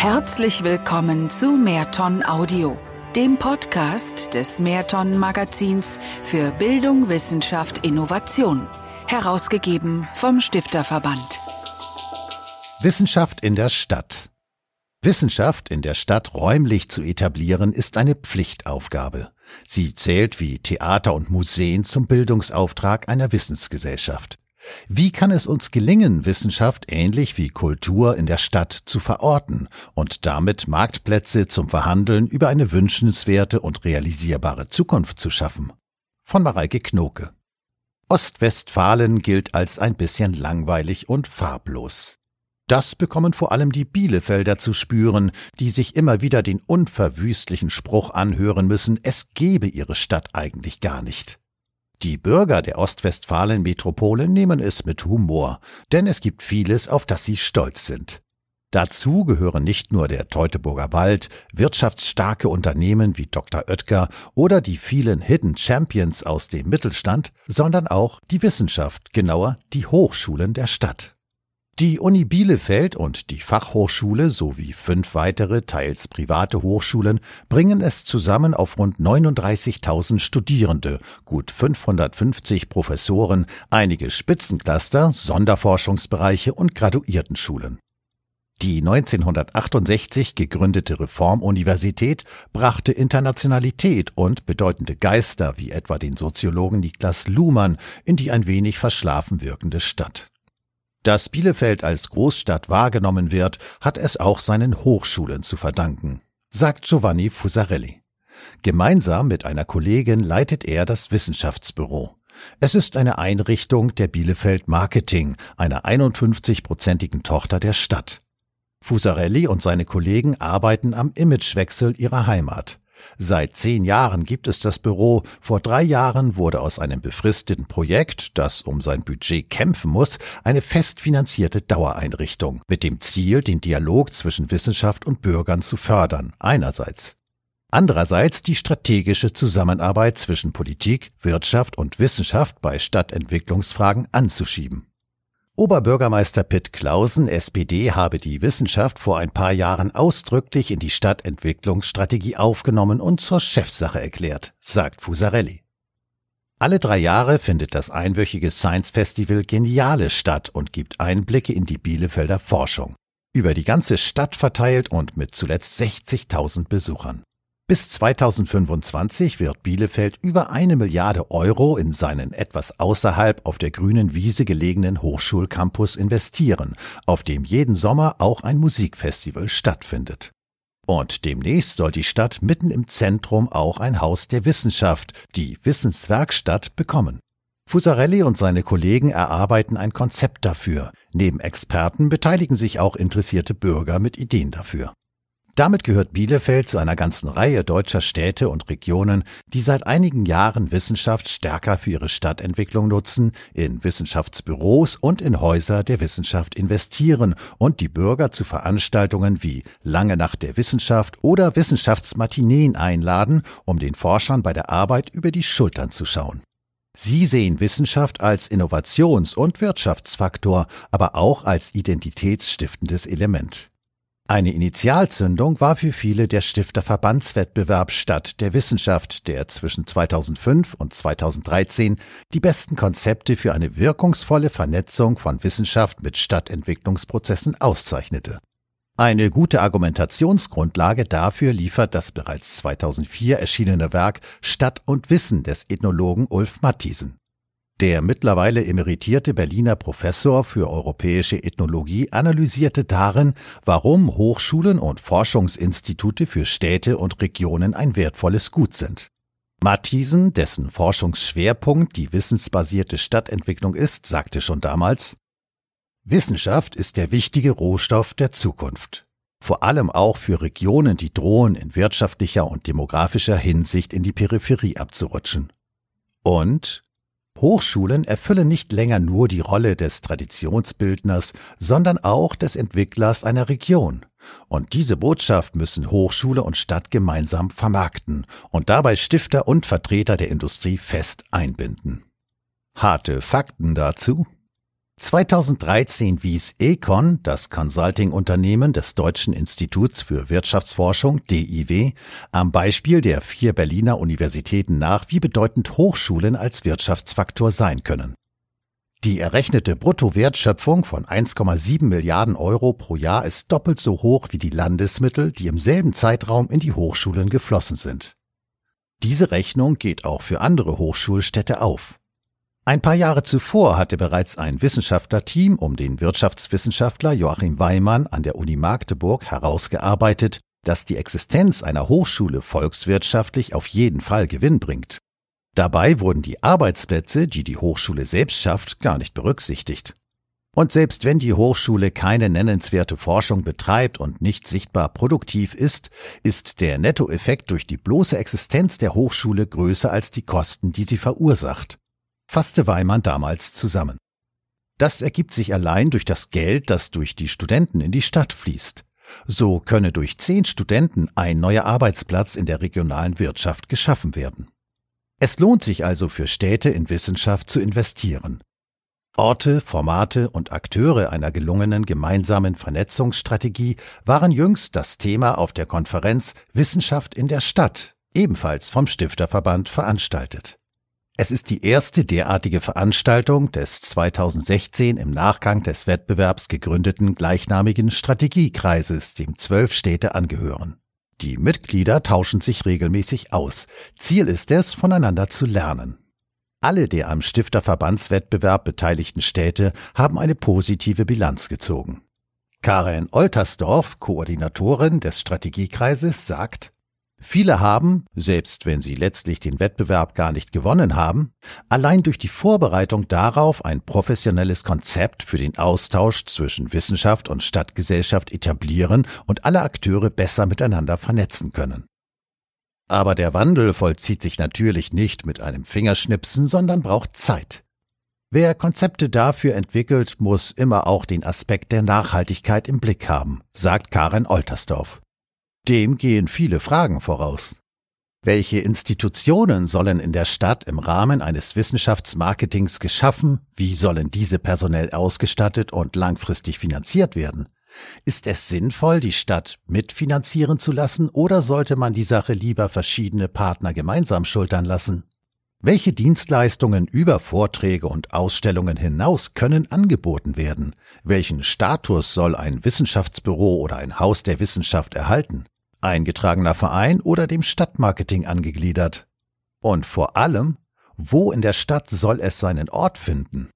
Herzlich willkommen zu Mehrton Audio, dem Podcast des Mehrton Magazins für Bildung, Wissenschaft, Innovation, herausgegeben vom Stifterverband. Wissenschaft in der Stadt. Wissenschaft in der Stadt räumlich zu etablieren ist eine Pflichtaufgabe. Sie zählt wie Theater und Museen zum Bildungsauftrag einer Wissensgesellschaft. Wie kann es uns gelingen, Wissenschaft ähnlich wie Kultur in der Stadt zu verorten und damit Marktplätze zum Verhandeln über eine wünschenswerte und realisierbare Zukunft zu schaffen? Von Mareike Knoke. Ostwestfalen gilt als ein bisschen langweilig und farblos. Das bekommen vor allem die Bielefelder zu spüren, die sich immer wieder den unverwüstlichen Spruch anhören müssen, es gebe ihre Stadt eigentlich gar nicht. Die Bürger der Ostwestfalen-Metropole nehmen es mit Humor, denn es gibt vieles, auf das sie stolz sind. Dazu gehören nicht nur der Teutoburger Wald, wirtschaftsstarke Unternehmen wie Dr. Oetker oder die vielen Hidden Champions aus dem Mittelstand, sondern auch die Wissenschaft, genauer die Hochschulen der Stadt. Die Uni Bielefeld und die Fachhochschule sowie fünf weitere, teils private Hochschulen bringen es zusammen auf rund 39.000 Studierende, gut 550 Professoren, einige Spitzencluster, Sonderforschungsbereiche und Graduiertenschulen. Die 1968 gegründete Reformuniversität brachte Internationalität und bedeutende Geister wie etwa den Soziologen Niklas Luhmann in die ein wenig verschlafen wirkende Stadt. Dass Bielefeld als Großstadt wahrgenommen wird, hat es auch seinen Hochschulen zu verdanken, sagt Giovanni Fusarelli. Gemeinsam mit einer Kollegin leitet er das Wissenschaftsbüro. Es ist eine Einrichtung der Bielefeld Marketing, einer 51-prozentigen Tochter der Stadt. Fusarelli und seine Kollegen arbeiten am Imagewechsel ihrer Heimat. Seit zehn Jahren gibt es das Büro. Vor drei Jahren wurde aus einem befristeten Projekt, das um sein Budget kämpfen muss, eine fest finanzierte Dauereinrichtung mit dem Ziel, den Dialog zwischen Wissenschaft und Bürgern zu fördern, einerseits. Andererseits die strategische Zusammenarbeit zwischen Politik, Wirtschaft und Wissenschaft bei Stadtentwicklungsfragen anzuschieben. Oberbürgermeister Pitt Clausen, SPD, habe die Wissenschaft vor ein paar Jahren ausdrücklich in die Stadtentwicklungsstrategie aufgenommen und zur Chefsache erklärt, sagt Fusarelli. Alle drei Jahre findet das einwöchige Science Festival Geniale statt und gibt Einblicke in die Bielefelder Forschung. Über die ganze Stadt verteilt und mit zuletzt 60.000 Besuchern. Bis 2025 wird Bielefeld über eine Milliarde Euro in seinen etwas außerhalb auf der grünen Wiese gelegenen Hochschulcampus investieren, auf dem jeden Sommer auch ein Musikfestival stattfindet. Und demnächst soll die Stadt mitten im Zentrum auch ein Haus der Wissenschaft, die Wissenswerkstatt, bekommen. Fusarelli und seine Kollegen erarbeiten ein Konzept dafür. Neben Experten beteiligen sich auch interessierte Bürger mit Ideen dafür. Damit gehört Bielefeld zu einer ganzen Reihe deutscher Städte und Regionen, die seit einigen Jahren Wissenschaft stärker für ihre Stadtentwicklung nutzen, in Wissenschaftsbüros und in Häuser der Wissenschaft investieren und die Bürger zu Veranstaltungen wie Lange Nacht der Wissenschaft oder Wissenschaftsmatineen einladen, um den Forschern bei der Arbeit über die Schultern zu schauen. Sie sehen Wissenschaft als Innovations- und Wirtschaftsfaktor, aber auch als identitätsstiftendes Element. Eine Initialzündung war für viele der Stifterverbandswettbewerb Stadt der Wissenschaft, der zwischen 2005 und 2013 die besten Konzepte für eine wirkungsvolle Vernetzung von Wissenschaft mit Stadtentwicklungsprozessen auszeichnete. Eine gute Argumentationsgrundlage dafür liefert das bereits 2004 erschienene Werk Stadt und Wissen des Ethnologen Ulf Mathiesen. Der mittlerweile emeritierte Berliner Professor für europäische Ethnologie analysierte darin, warum Hochschulen und Forschungsinstitute für Städte und Regionen ein wertvolles Gut sind. Mathiesen, dessen Forschungsschwerpunkt die wissensbasierte Stadtentwicklung ist, sagte schon damals, Wissenschaft ist der wichtige Rohstoff der Zukunft. Vor allem auch für Regionen, die drohen, in wirtschaftlicher und demografischer Hinsicht in die Peripherie abzurutschen. Und Hochschulen erfüllen nicht länger nur die Rolle des Traditionsbildners, sondern auch des Entwicklers einer Region. Und diese Botschaft müssen Hochschule und Stadt gemeinsam vermarkten und dabei Stifter und Vertreter der Industrie fest einbinden. Harte Fakten dazu. 2013 wies Econ, das Consulting-Unternehmen des Deutschen Instituts für Wirtschaftsforschung DIW, am Beispiel der vier Berliner Universitäten nach, wie bedeutend Hochschulen als Wirtschaftsfaktor sein können. Die errechnete Bruttowertschöpfung von 1,7 Milliarden Euro pro Jahr ist doppelt so hoch wie die Landesmittel, die im selben Zeitraum in die Hochschulen geflossen sind. Diese Rechnung geht auch für andere Hochschulstädte auf. Ein paar Jahre zuvor hatte bereits ein Wissenschaftlerteam um den Wirtschaftswissenschaftler Joachim Weimann an der Uni Magdeburg herausgearbeitet, dass die Existenz einer Hochschule volkswirtschaftlich auf jeden Fall Gewinn bringt. Dabei wurden die Arbeitsplätze, die die Hochschule selbst schafft, gar nicht berücksichtigt. Und selbst wenn die Hochschule keine nennenswerte Forschung betreibt und nicht sichtbar produktiv ist, ist der Nettoeffekt durch die bloße Existenz der Hochschule größer als die Kosten, die sie verursacht fasste Weimann damals zusammen. Das ergibt sich allein durch das Geld, das durch die Studenten in die Stadt fließt. So könne durch zehn Studenten ein neuer Arbeitsplatz in der regionalen Wirtschaft geschaffen werden. Es lohnt sich also für Städte in Wissenschaft zu investieren. Orte, Formate und Akteure einer gelungenen gemeinsamen Vernetzungsstrategie waren jüngst das Thema auf der Konferenz Wissenschaft in der Stadt, ebenfalls vom Stifterverband veranstaltet. Es ist die erste derartige Veranstaltung des 2016 im Nachgang des Wettbewerbs gegründeten gleichnamigen Strategiekreises, dem zwölf Städte angehören. Die Mitglieder tauschen sich regelmäßig aus. Ziel ist es, voneinander zu lernen. Alle der am Stifterverbandswettbewerb beteiligten Städte haben eine positive Bilanz gezogen. Karen Oltersdorf, Koordinatorin des Strategiekreises, sagt, Viele haben, selbst wenn sie letztlich den Wettbewerb gar nicht gewonnen haben, allein durch die Vorbereitung darauf ein professionelles Konzept für den Austausch zwischen Wissenschaft und Stadtgesellschaft etablieren und alle Akteure besser miteinander vernetzen können. Aber der Wandel vollzieht sich natürlich nicht mit einem Fingerschnipsen, sondern braucht Zeit. Wer Konzepte dafür entwickelt, muss immer auch den Aspekt der Nachhaltigkeit im Blick haben, sagt Karen Oltersdorf. Dem gehen viele Fragen voraus. Welche Institutionen sollen in der Stadt im Rahmen eines Wissenschaftsmarketings geschaffen? Wie sollen diese personell ausgestattet und langfristig finanziert werden? Ist es sinnvoll, die Stadt mitfinanzieren zu lassen oder sollte man die Sache lieber verschiedene Partner gemeinsam schultern lassen? Welche Dienstleistungen über Vorträge und Ausstellungen hinaus können angeboten werden? Welchen Status soll ein Wissenschaftsbüro oder ein Haus der Wissenschaft erhalten? Eingetragener Verein oder dem Stadtmarketing angegliedert? Und vor allem, wo in der Stadt soll es seinen Ort finden?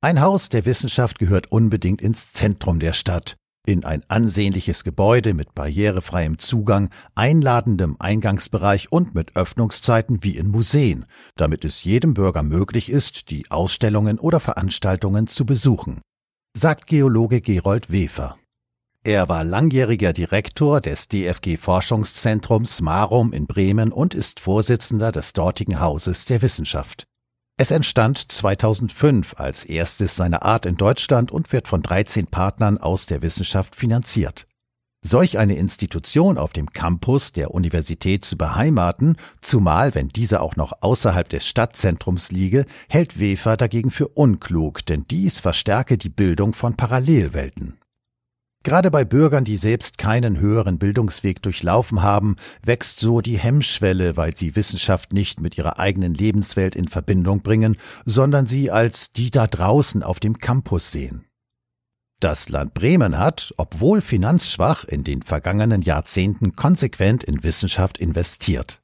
Ein Haus der Wissenschaft gehört unbedingt ins Zentrum der Stadt, in ein ansehnliches Gebäude mit barrierefreiem Zugang, einladendem Eingangsbereich und mit Öffnungszeiten wie in Museen, damit es jedem Bürger möglich ist, die Ausstellungen oder Veranstaltungen zu besuchen, sagt Geologe Gerold Wefer. Er war langjähriger Direktor des DFG Forschungszentrums Marum in Bremen und ist Vorsitzender des dortigen Hauses der Wissenschaft. Es entstand 2005 als erstes seiner Art in Deutschland und wird von 13 Partnern aus der Wissenschaft finanziert. Solch eine Institution auf dem Campus der Universität zu beheimaten, zumal wenn diese auch noch außerhalb des Stadtzentrums liege, hält Wefer dagegen für unklug, denn dies verstärke die Bildung von Parallelwelten. Gerade bei Bürgern, die selbst keinen höheren Bildungsweg durchlaufen haben, wächst so die Hemmschwelle, weil sie Wissenschaft nicht mit ihrer eigenen Lebenswelt in Verbindung bringen, sondern sie als die da draußen auf dem Campus sehen. Das Land Bremen hat, obwohl finanzschwach, in den vergangenen Jahrzehnten konsequent in Wissenschaft investiert.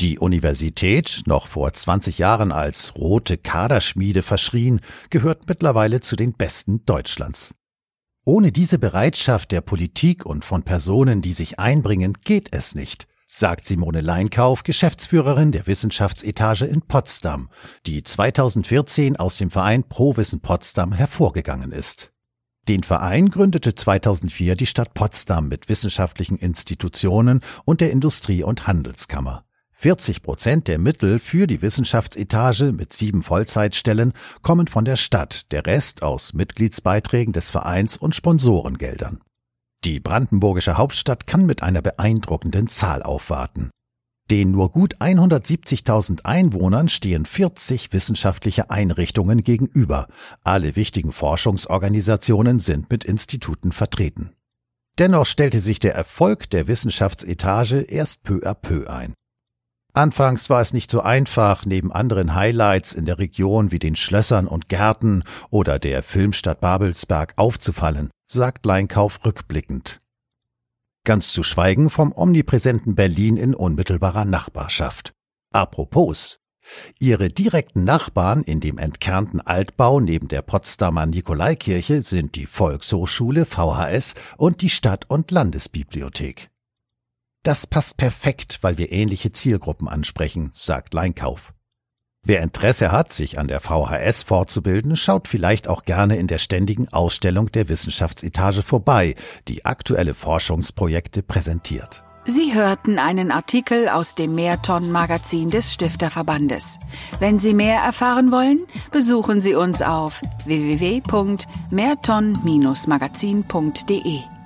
Die Universität, noch vor 20 Jahren als rote Kaderschmiede verschrien, gehört mittlerweile zu den besten Deutschlands. Ohne diese Bereitschaft der Politik und von Personen, die sich einbringen, geht es nicht, sagt Simone Leinkauf, Geschäftsführerin der Wissenschaftsetage in Potsdam, die 2014 aus dem Verein Prowissen Potsdam hervorgegangen ist. Den Verein gründete 2004 die Stadt Potsdam mit wissenschaftlichen Institutionen und der Industrie- und Handelskammer. 40 Prozent der Mittel für die Wissenschaftsetage mit sieben Vollzeitstellen kommen von der Stadt, der Rest aus Mitgliedsbeiträgen des Vereins und Sponsorengeldern. Die brandenburgische Hauptstadt kann mit einer beeindruckenden Zahl aufwarten. Den nur gut 170.000 Einwohnern stehen 40 wissenschaftliche Einrichtungen gegenüber. Alle wichtigen Forschungsorganisationen sind mit Instituten vertreten. Dennoch stellte sich der Erfolg der Wissenschaftsetage erst peu à peu ein. Anfangs war es nicht so einfach, neben anderen Highlights in der Region wie den Schlössern und Gärten oder der Filmstadt Babelsberg aufzufallen, sagt Leinkauf rückblickend. Ganz zu schweigen vom omnipräsenten Berlin in unmittelbarer Nachbarschaft. Apropos, Ihre direkten Nachbarn in dem entkernten Altbau neben der Potsdamer Nikolaikirche sind die Volkshochschule VHS und die Stadt- und Landesbibliothek. Das passt perfekt, weil wir ähnliche Zielgruppen ansprechen, sagt Leinkauf. Wer Interesse hat, sich an der VHS fortzubilden, schaut vielleicht auch gerne in der ständigen Ausstellung der Wissenschaftsetage vorbei, die aktuelle Forschungsprojekte präsentiert. Sie hörten einen Artikel aus dem Mehrton-Magazin des Stifterverbandes. Wenn Sie mehr erfahren wollen, besuchen Sie uns auf www.mehrton-magazin.de.